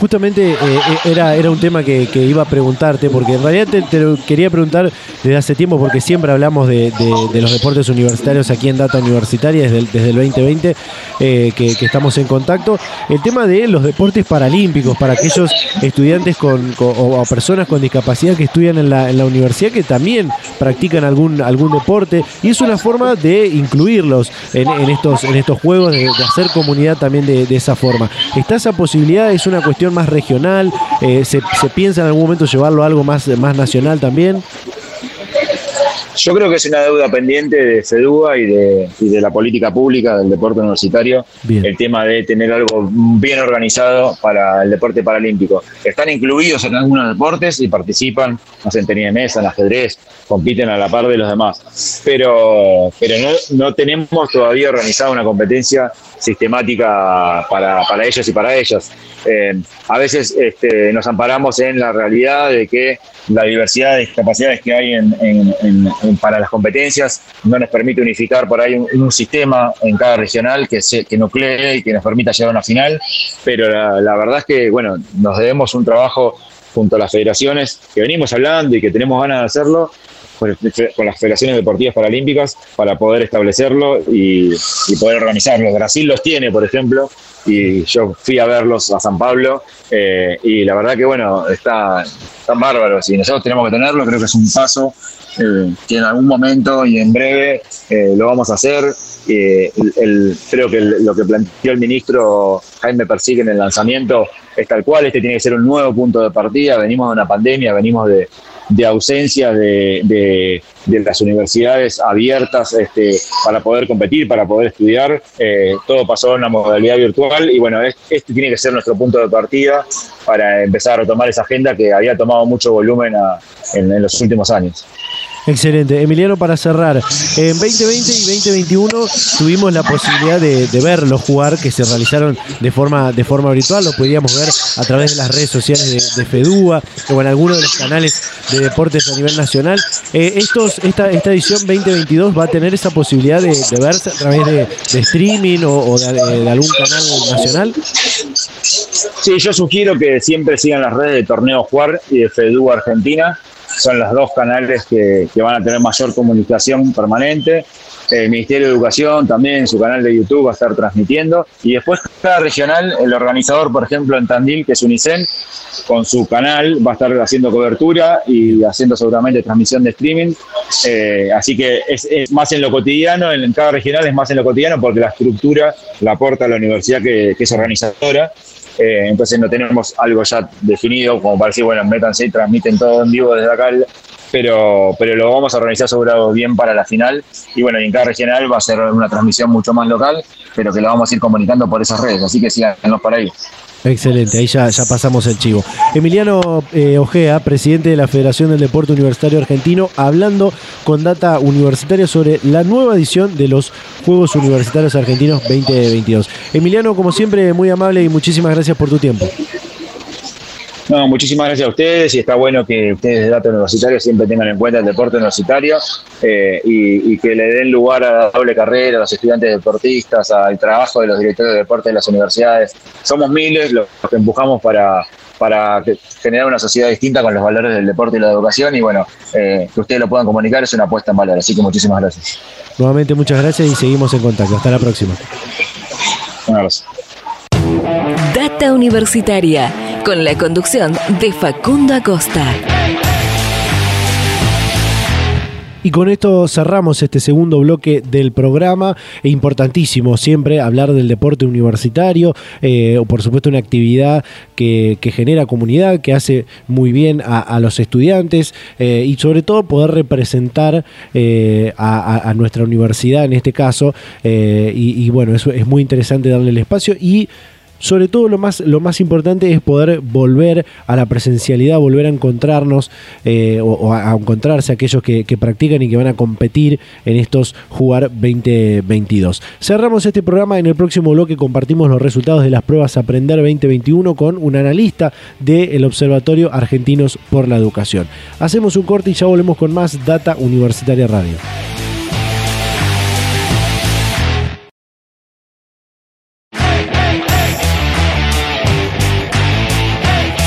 Justamente eh, era, era un tema que, que, iba a preguntarte, porque en realidad te, lo quería preguntar desde hace tiempo, porque siempre hablamos de, de, los deportes universitarios aquí en Data Universitaria desde el, desde el 2020, eh, que, que, estamos en contacto. El tema de los deportes paralímpicos para aquellos estudiantes con, o, personas con discapacidad que estudian en la, en la universidad que también practican algún, algún deporte, y es una forma de incluirlos en, en estos, en estos juegos, de, de hacer comunidad también de, de esa forma. ¿Está esa posibilidad? ¿Es una cuestión más regional? Eh, ¿se, ¿se, piensa en algún momento llevarlo a algo más, más nacional también? Yo creo que es una deuda pendiente de FEDUA y de, y de la política pública del deporte universitario, bien. el tema de tener algo bien organizado para el deporte paralímpico. Están incluidos en algunos deportes y participan, no sé, en tenis de mesa, en ajedrez, compiten a la par de los demás. Pero, pero no, no tenemos todavía organizada una competencia sistemática para, para ellos y para ellas. Eh, a veces este, nos amparamos en la realidad de que la diversidad de discapacidades que hay en, para las competencias no nos permite unificar por ahí un, un sistema en cada regional que, se, que nuclee y que nos permita llegar a una final, pero la, la verdad es que bueno, nos debemos un trabajo junto a las federaciones que venimos hablando y que tenemos ganas de hacerlo con, las federaciones deportivas paralímpicas para poder establecerlo y, poder organizarlo. Brasil los tiene, por ejemplo, y yo fui a verlos a San Pablo eh, y la verdad que bueno, está, están bárbaros y nosotros tenemos que tenerlo, creo que es un paso eh, que en algún momento y en breve eh, lo vamos a hacer. El, creo que lo que planteó el ministro Jaime Persigue en el lanzamiento es tal cual, este tiene que ser un nuevo punto de partida, venimos de una pandemia, venimos de, de ausencia de, de, de, las universidades abiertas este, para poder competir, para poder estudiar. Eh, todo pasó en la modalidad virtual y bueno, este tiene que ser nuestro punto de partida para empezar a retomar esa agenda que había tomado mucho volumen en, en los últimos años. Excelente. Emiliano, para cerrar, en 2020 y 2021 tuvimos la posibilidad de, de, verlos jugar, que se realizaron de forma, de forma virtual, lo podíamos ver a través de las redes sociales de, de FEDUA o en algunos de los canales de deportes a nivel nacional. Eh, estos, esta, esta edición 2022 va a tener esa posibilidad de, verse a través de, streaming o, de, algún canal nacional. Sí, yo sugiero que siempre sigan las redes de Torneo Juar y de FEDUA Argentina son los dos canales que, que, van a tener mayor comunicación permanente. El Ministerio de Educación también, su canal de YouTube va a estar transmitiendo. Y después cada regional, el organizador, por ejemplo, en Tandil, que es Unicen, con su canal va a estar haciendo cobertura y haciendo seguramente transmisión de streaming. Eh, así que es, más en lo cotidiano, en cada regional es más en lo cotidiano porque la estructura la aporta la universidad que, que es organizadora. Eh, entonces no tenemos algo ya definido como para decir, bueno, métanse y transmiten todo en vivo desde acá, pero, pero lo vamos a organizar seguro bien para la final. Y bueno, y en cada regional va a ser una transmisión mucho más local, pero que lo vamos a ir comunicando por esas redes, así que síganos para ahí. Excelente, ahí ya, ya pasamos el chivo. Emiliano eh, Ojea, presidente de la Federación del Deporte Universitario Argentino, hablando con Data Universitaria sobre la nueva edición de los Juegos Universitarios Argentinos 2022. Emiliano, como siempre, muy amable y muchísimas gracias por tu tiempo. No, muchísimas gracias a ustedes y está bueno que ustedes de Dato Universitario siempre tengan en cuenta el deporte universitario eh, y, que le den lugar a la doble carrera, a los estudiantes deportistas, al trabajo de los directores de deporte de las universidades. Somos miles los que empujamos para, para generar una sociedad distinta con los valores del deporte y la educación y bueno, eh, que ustedes lo puedan comunicar es una apuesta en valor, así que muchísimas gracias. Nuevamente muchas gracias y seguimos en contacto. Hasta la próxima. Un abrazo. Data Universitaria, con la conducción de Facundo Acosta. Y con esto cerramos este segundo bloque del programa. Es importantísimo siempre hablar del deporte universitario, eh, o por supuesto una actividad que, genera comunidad, que hace muy bien a, los estudiantes eh, y sobre todo poder representar eh, a, nuestra universidad en este caso. Y, y, bueno, eso es muy interesante darle el espacio y sobre todo lo más, lo más importante es poder volver a la presencialidad, volver a encontrarnos eh, o, a encontrarse aquellos que, practican y que van a competir en estos Jugar 2022. Cerramos este programa, en el próximo bloque compartimos los resultados de las pruebas Aprender 2021 con un analista del Observatorio Argentinos por la Educación. Hacemos un corte y ya volvemos con más Data Universitaria Radio.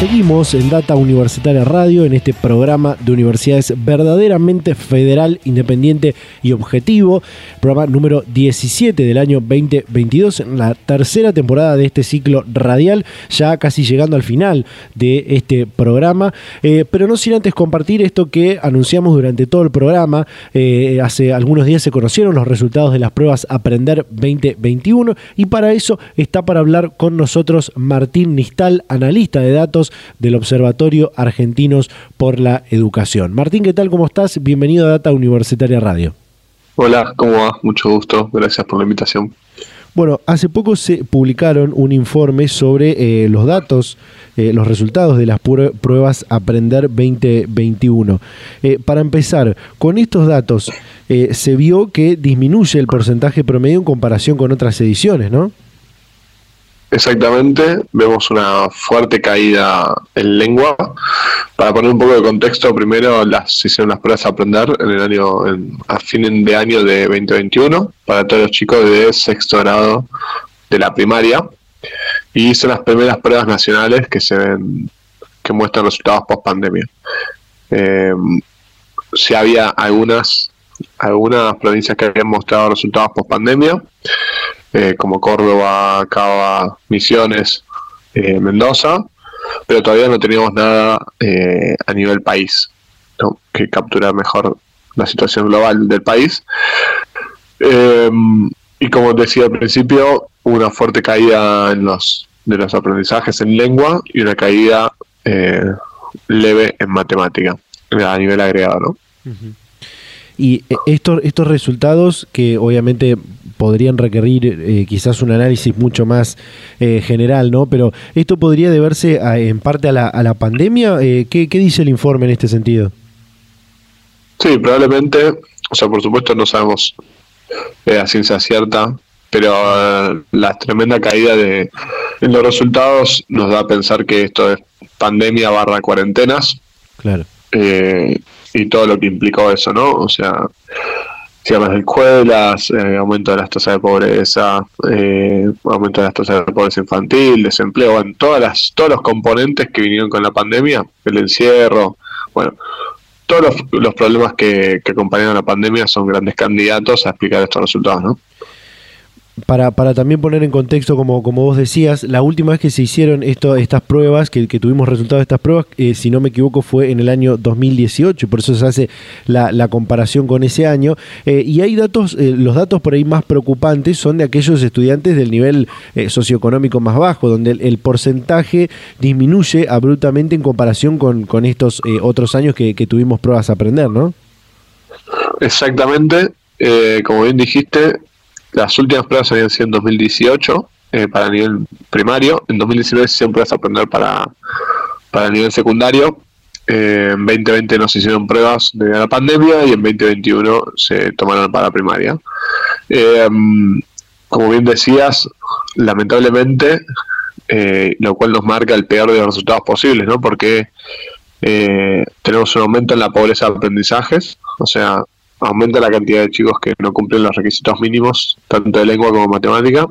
Seguimos en Data Universitaria Radio, en este programa de universidades verdaderamente federal, independiente y objetivo. Programa número 17 del año 2022, en la tercera temporada de este ciclo radial, ya casi llegando al final de este programa. Eh, pero no sin antes compartir esto que anunciamos durante todo el programa. Eh, hace algunos días se conocieron los resultados de las pruebas Aprender 2021 y para eso está para hablar con nosotros Martín Nistal, analista de datos del Observatorio Argentinos por la Educación. Martín, ¿qué tal? ¿Cómo estás? Bienvenido a Data Universitaria Radio. Hola, ¿cómo va? Mucho gusto. Gracias por la invitación. Bueno, hace poco se publicaron un informe sobre eh, los datos, eh, los resultados de las pruebas Aprender 2021. Eh, para empezar, con estos datos se vio que disminuye el porcentaje promedio en comparación con otras ediciones, ¿no? Exactamente, vemos una fuerte caída en lengua. Para poner un poco de contexto, primero las hicieron las pruebas a aprender en el año, a fin de año de 2021 para todos los chicos de sexto grado de la primaria y son las primeras pruebas nacionales que se ven, que muestran resultados post pandemia. Eh, si había algunas algunas provincias que habían mostrado resultados post pandemia, eh, como Córdoba, Cava, Misiones, eh, Mendoza, pero todavía no teníamos nada eh, a nivel país que captura mejor la situación global del país. Em, y como decía al principio, una fuerte caída en los de los aprendizajes en lengua y una caída leve en matemática a nivel agregado, ¿no? Y estos, estos resultados que obviamente podrían requerir eh, quizás un análisis mucho más eh, general, ¿no? Pero esto podría deberse en parte a la, a la pandemia. Eh, ¿qué, dice el informe en este sentido? Sí, probablemente, o sea, por supuesto no sabemos a ciencia cierta, pero la tremenda caída de en los resultados nos da a pensar que esto es pandemia barra cuarentenas. Claro. y todo lo que implicó eso, ¿no? O sea, cierres de escuelas, eh, aumento de las tasas de pobreza, eh, aumento de las tasas de pobreza infantil, desempleo, en todas las, todos los componentes que vinieron con la pandemia, el encierro, bueno, todos los, problemas que, que acompañan a la pandemia son grandes candidatos a explicar estos resultados, ¿no? Para, para también poner en contexto, como, como vos decías, la última vez que se hicieron esto, estas pruebas, que, que tuvimos resultados de estas pruebas, eh, si no me equivoco, fue en el año 2018, y por eso se hace la, la comparación con ese año. Eh, y hay datos, eh, los datos por ahí más preocupantes son de aquellos estudiantes del nivel socioeconómico más bajo, donde el, porcentaje disminuye abruptamente en comparación con, con estos otros años que, que, tuvimos pruebas a aprender, ¿no? Exactamente. como bien dijiste, las últimas pruebas habían sido en 2018 eh, para el nivel primario, en 2019 se hicieron pruebas a aprender para, para el nivel secundario, eh, en 2020 no se hicieron pruebas de la pandemia y en 2021 se tomaron para primaria. Eh, como bien decías, lamentablemente eh, lo cual nos marca el peor de los resultados posibles, ¿no? Porque tenemos un aumento en la pobreza de aprendizajes, o sea, aumenta la cantidad de chicos que no cumplen los requisitos mínimos, tanto de lengua como matemática,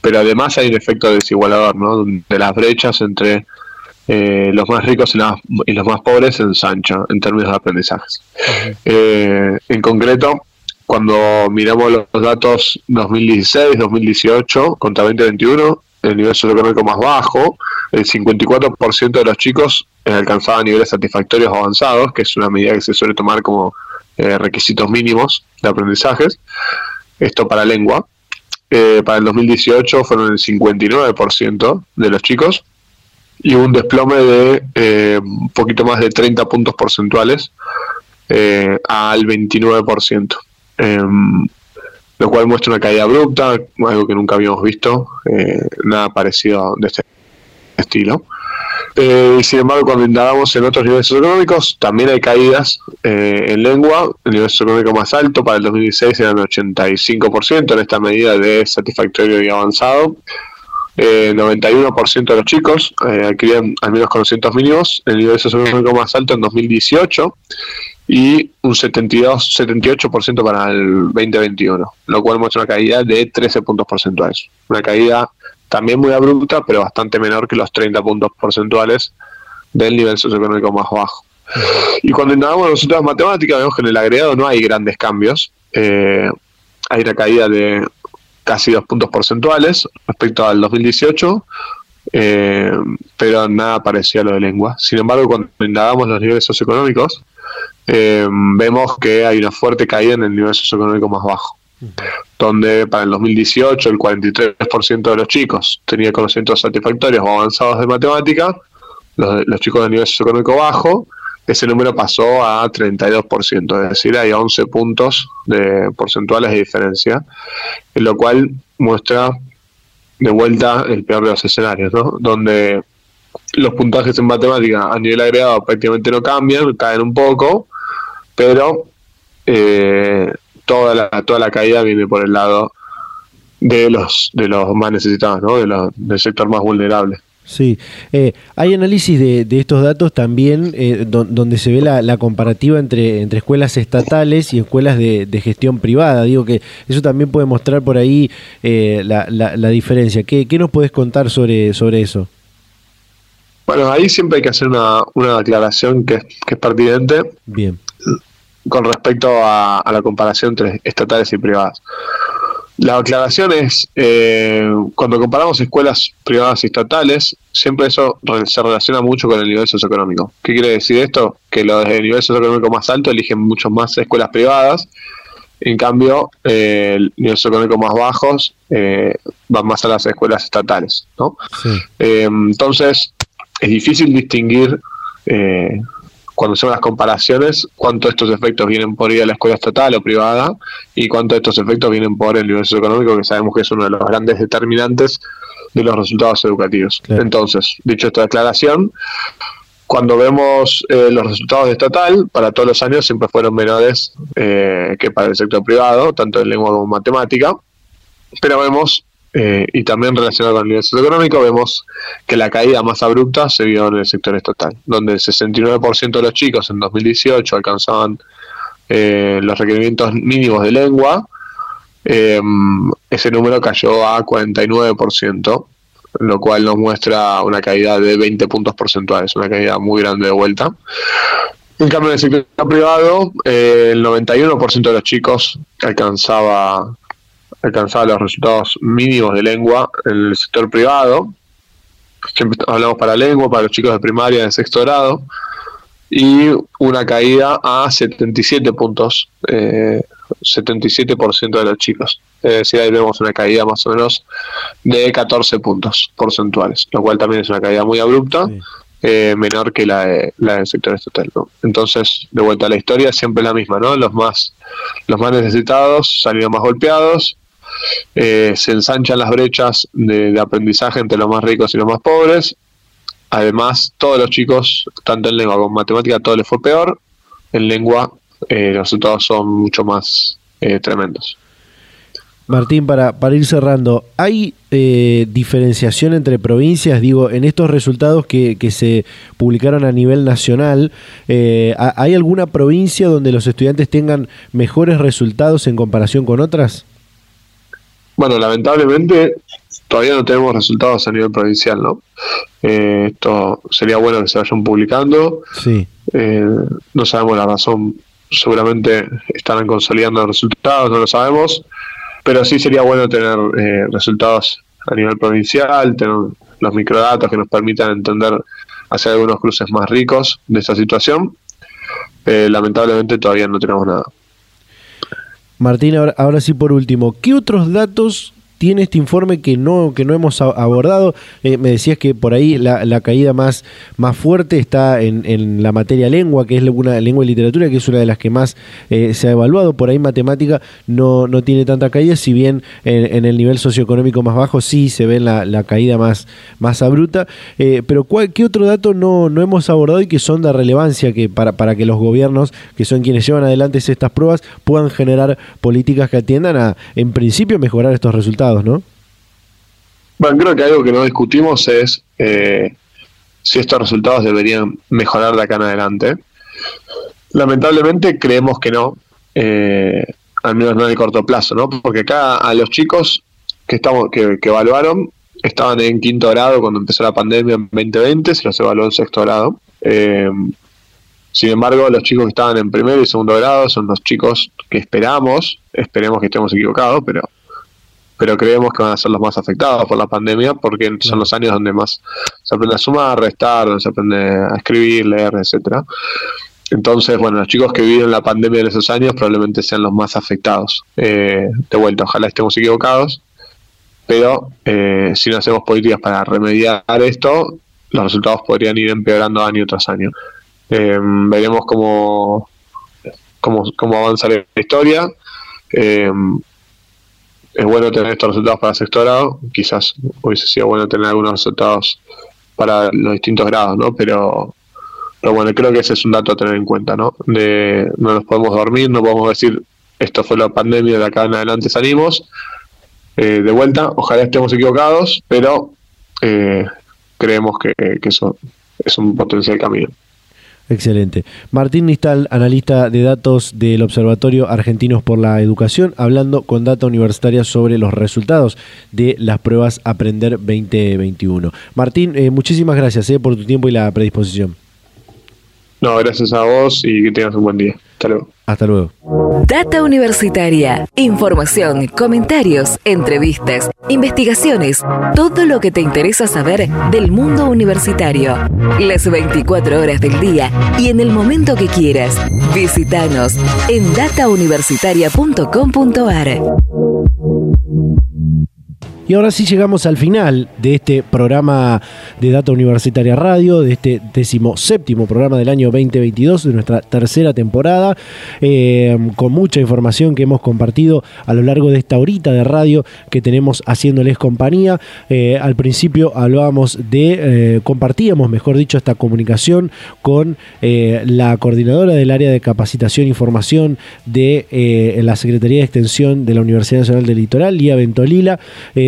pero además hay un efecto desigualador, ¿no? De las brechas entre eh, los más ricos y, los más pobres en ensancha en términos de aprendizajes. Eh, en concreto, cuando miramos los datos 2016, 2018 contra 2021, el nivel socioeconómico más bajo, el 54% de los chicos alcanzaban niveles satisfactorios avanzados, que es una medida que se suele tomar como eh, requisitos mínimos de aprendizajes. Esto para lengua. para el 2018 fueron el 59% de los chicos y un desplome de eh, un poquito más de 30 puntos porcentuales eh, al 29%, em, lo cual muestra una caída abrupta, algo que nunca habíamos visto, eh, nada parecido de este estilo. Sin embargo, cuando indagamos en otros niveles socioeconómicos, también hay caídas en lengua. El nivel socioeconómico más alto para el 2016 era el 85% en esta medida de satisfactorio y avanzado eh, 91% de los chicos eh, adquirían al menos conocimientos mínimos, el nivel socioeconómico más alto en 2018 y un 72, 78% para el 2021, lo cual muestra una caída de 13 puntos porcentuales. Una caída también muy abrupta, pero bastante menor que los 30 puntos porcentuales del nivel socioeconómico más bajo. Y cuando indagamos los resultados de matemáticas, vemos que en el agregado no hay grandes cambios. Eh, hay una caída de casi dos puntos porcentuales respecto al 2018, eh, pero nada parecía a lo de lengua. Sin embargo, cuando indagamos los niveles socioeconómicos, eh, vemos que hay una fuerte caída en el nivel socioeconómico más bajo, donde para el 2018 el 43% de los chicos tenía conocimientos satisfactorios o avanzados de matemática, los, chicos de nivel socioeconómico bajo ese número pasó a 32%, es decir, hay 11 puntos de porcentuales de diferencia, en lo cual muestra de vuelta el peor de los escenarios, ¿no? donde los puntajes en matemática a nivel agregado prácticamente no cambian, caen un poco, pero eh, toda, la, toda la caída viene por el lado de los, de los más necesitados, ¿no? de del sector más vulnerable. Sí, eh, hay análisis de, estos datos también eh, donde se ve la, comparativa entre, entre escuelas estatales y escuelas de, gestión privada. Digo que eso también puede mostrar por ahí eh, la, la, diferencia. ¿Qué, nos puedes contar sobre, sobre eso? Bueno, ahí siempre hay que hacer una, una aclaración que, que es pertinente. Bien. Con respecto a, a la comparación entre estatales y privadas. La aclaración es, eh, cuando comparamos escuelas privadas y estatales, siempre eso se relaciona mucho con el nivel socioeconómico. ¿Qué quiere decir esto? Que los de nivel socioeconómico más alto eligen mucho más escuelas privadas, en cambio, eh, el nivel socioeconómico más bajos eh, van más a las escuelas estatales. ¿no? entonces, es difícil distinguir cuando hacemos las comparaciones, cuánto estos efectos vienen por ir a la escuela estatal o privada y cuánto estos efectos vienen por el nivel socioeconómico, que sabemos que es uno de los grandes determinantes de los resultados educativos. Entonces, dicho esta aclaración, cuando vemos eh, los resultados de estatal, para todos los años siempre fueron menores eh, que para el sector privado, tanto en lengua como en matemática, pero vemos eh, y también relacionado con el nivel socioeconómico, vemos que la caída más abrupta se vio en el sector estatal, donde el 69% de los chicos en 2018 alcanzaban eh, los requerimientos mínimos de lengua, em, ese número cayó a 49%, lo cual nos muestra una caída de 20 puntos porcentuales, una caída muy grande de vuelta. En cambio, en el sector privado, eh, el 91% de los chicos alcanzaba alcanzaba los resultados mínimos de lengua en el sector privado. Siempre hablamos para lengua, para los chicos de primaria de sexto grado. Y una caída a 77 puntos, eh, 77% de los chicos. Es decir, ahí vemos una caída más o menos de 14 puntos porcentuales, lo cual también es una caída muy abrupta. Eh, menor que la, la, del sector estatal. Entonces, de vuelta a la historia, siempre la misma, ¿no? Los más, los más necesitados salieron más golpeados, eh, se ensanchan las brechas de, aprendizaje entre los más ricos y los más pobres. Además, todos los chicos, tanto en lengua como en matemática, todo les fue peor. En lengua, eh, los resultados son mucho más eh, tremendos. Martín, para, para ir cerrando, ¿hay eh, diferenciación entre provincias? Digo, en estos resultados que, se publicaron a nivel nacional, ¿hay alguna provincia donde los estudiantes tengan mejores resultados en comparación con otras? Bueno, lamentablemente todavía no tenemos resultados a nivel provincial, ¿no? Eh, esto sería bueno que se vayan publicando. Sí. no sabemos la razón, seguramente estarán consolidando resultados, no lo sabemos pero sí sería bueno tener eh, resultados a nivel provincial, tener los microdatos que nos permitan entender, hacer algunos cruces más ricos de esta situación. Eh, lamentablemente todavía no tenemos nada. Martín, ahora, sí por último, ¿qué otros datos tiene este informe que no, que no hemos abordado. Eh, me decías que por ahí la, caída más, más fuerte está en, la materia lengua, que es una lengua y literatura, que es una de las que más eh, se ha evaluado. Por ahí matemática no, no tiene tanta caída, si bien en, el nivel socioeconómico más bajo sí se ve la, caída más, más abrupta. Eh, pero ¿qué otro dato no, no hemos abordado y que son de relevancia que para, para que los gobiernos, que son quienes llevan adelante estas pruebas, puedan generar políticas que atiendan a, en principio, mejorar estos resultados? ¿No? Bueno, creo que algo que no discutimos es eh, si estos resultados deberían mejorar de acá en adelante. Lamentablemente creemos que no, eh, al menos no en el corto plazo, ¿no? Porque acá a los chicos que estamos que, evaluaron estaban en quinto grado cuando empezó la pandemia en 2020, se los evaluó en sexto grado. Eh, sin embargo, los chicos que estaban en primero y segundo grado son los chicos que esperamos, esperemos que estemos equivocados, pero pero creemos que van a ser los más afectados por la pandemia porque son los años donde más se aprende a sumar, restar, donde se aprende a escribir, leer, etcétera. Entonces, bueno, los chicos que viven la pandemia en esos años probablemente sean los más afectados. Eh, de vuelta, ojalá estemos equivocados, pero eh, si no hacemos políticas para remediar esto, los resultados podrían ir empeorando año tras año. Eh, veremos cómo, cómo, cómo avanza la historia es bueno tener estos resultados para sexto grado, quizás hubiese sido bueno tener algunos resultados para los distintos grados, ¿no? Pero, pero bueno, creo que ese es un dato a tener en cuenta, ¿no? De, no nos podemos dormir, no podemos decir esto fue la pandemia, de acá en adelante salimos. Eh, de vuelta, ojalá estemos equivocados, pero eh, creemos que eso es un potencial camino. Excelente. Martín Nistal, analista de datos del Observatorio Argentinos por la Educación, hablando con Data Universitaria sobre los resultados de las pruebas Aprender 2021. Martín, eh, muchísimas gracias eh, por tu tiempo y la predisposición. No, gracias a vos y que tengas un buen día. Hasta luego. Hasta luego. Data Universitaria. Información, comentarios, entrevistas, investigaciones. Todo lo que te interesa saber del mundo universitario. Las 24 horas del día y en el momento que quieras. Visítanos en datauniversitaria.com.ar. Y ahora sí llegamos al final de este programa de Data Universitaria Radio, de este decimoséptimo programa del año 2022, de nuestra tercera temporada, eh, con mucha información que hemos compartido a lo largo de esta horita de radio que tenemos haciéndoles compañía. Eh, al principio hablábamos de, eh, compartíamos, mejor dicho, esta comunicación con la coordinadora del área de capacitación y formación de la Secretaría de Extensión de la Universidad Nacional del Litoral, Lía Ventolila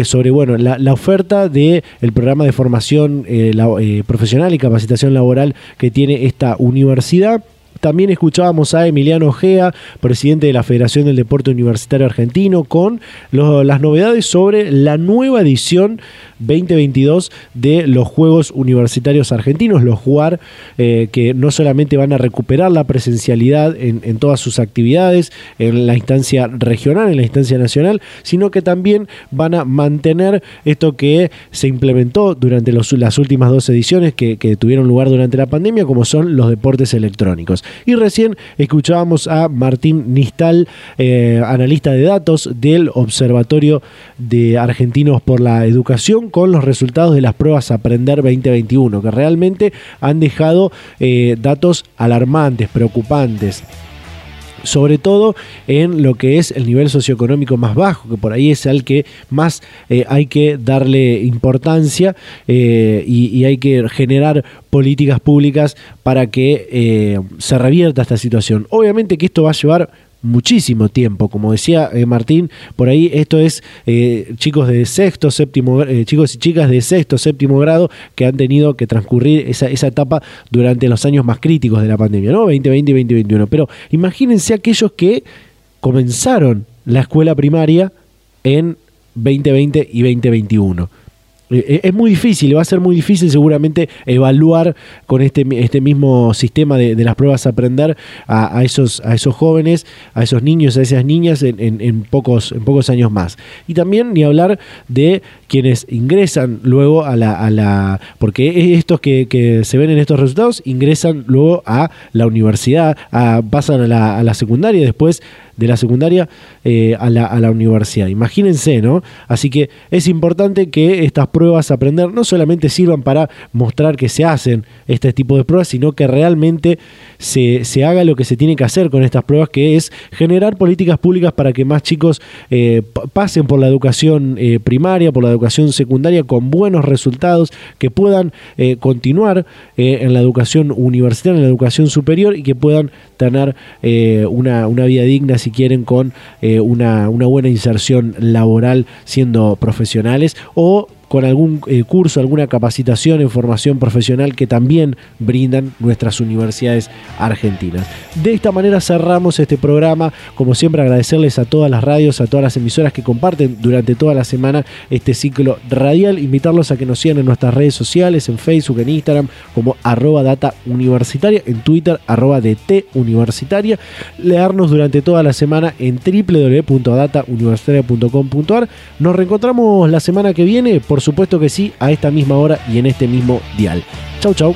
sobre bueno, la, oferta del el programa de formación eh, eh, profesional y capacitación laboral que tiene esta universidad. También escuchábamos a Emiliano Ojea, presidente de la Federación del Deporte Universitario Argentino, con las novedades sobre la nueva edición 2022 de los Juegos Universitarios Argentinos, los JUAR, eh, que no solamente van a recuperar la presencialidad en, todas sus actividades, en la instancia regional, en la instancia nacional, sino que también van a mantener esto que se implementó durante las últimas dos ediciones que, tuvieron lugar durante la pandemia, como son los deportes electrónicos. Y recién escuchábamos a Martín Nistal, eh, analista de datos del Observatorio de Argentinos por la Educación, con los resultados de las pruebas Aprender 2021, que realmente han dejado eh, datos alarmantes, preocupantes sobre todo en lo que es el nivel socioeconómico más bajo, que por ahí es al que más eh, hay que darle importancia eh, y, hay que generar políticas públicas para que se revierta esta situación. Obviamente que esto va a llevar muchísimo tiempo. Como decía eh, Martín, por ahí esto es eh, chicos de sexto, séptimo, eh, chicos y chicas de sexto, séptimo grado que han tenido que transcurrir esa, esa etapa durante los años más críticos de la pandemia, ¿no? 2020 y 2021. Pero imagínense aquellos que comenzaron la escuela primaria en 2020 y 2021 eh, eh, es muy difícil, va a ser muy difícil seguramente evaluar con este, este mismo sistema de, las pruebas aprender a, esos, a esos jóvenes, a esos niños, a esas niñas en, pocos, en pocos años más. Y también ni hablar de quienes ingresan luego a la... A la porque estos que, que se ven en estos resultados ingresan luego a la universidad, pasan a la, a la secundaria después de la secundaria eh, a, la, a, la, universidad. Imagínense, ¿no? Así que es importante que estas pruebas aprender no solamente sirvan para mostrar que se hacen este tipo de pruebas, sino que realmente se, se haga lo que se tiene que hacer con estas pruebas, que es generar políticas públicas para que más chicos eh, pasen por la educación eh, primaria, por la educación secundaria con buenos resultados, que puedan continuar en la educación universitaria, en la educación superior y que puedan tener una, una vida digna si quieren, con eh, una, una buena inserción laboral siendo profesionales o con algún eh, curso, alguna capacitación en formación profesional que también brindan nuestras universidades argentinas. De esta manera cerramos este programa. Como siempre, agradecerles a todas las radios, a todas las emisoras que comparten durante toda la semana este ciclo radial. Invitarlos a que nos sigan en nuestras redes sociales, en Facebook, en Instagram, como arroba data universitaria, en Twitter, arroba DT universitaria. Leernos durante toda la semana en www.datauniversitaria.com.ar. Nos reencontramos la semana que viene. Por supuesto que sí, a esta misma hora y en este mismo dial. Chau, chau.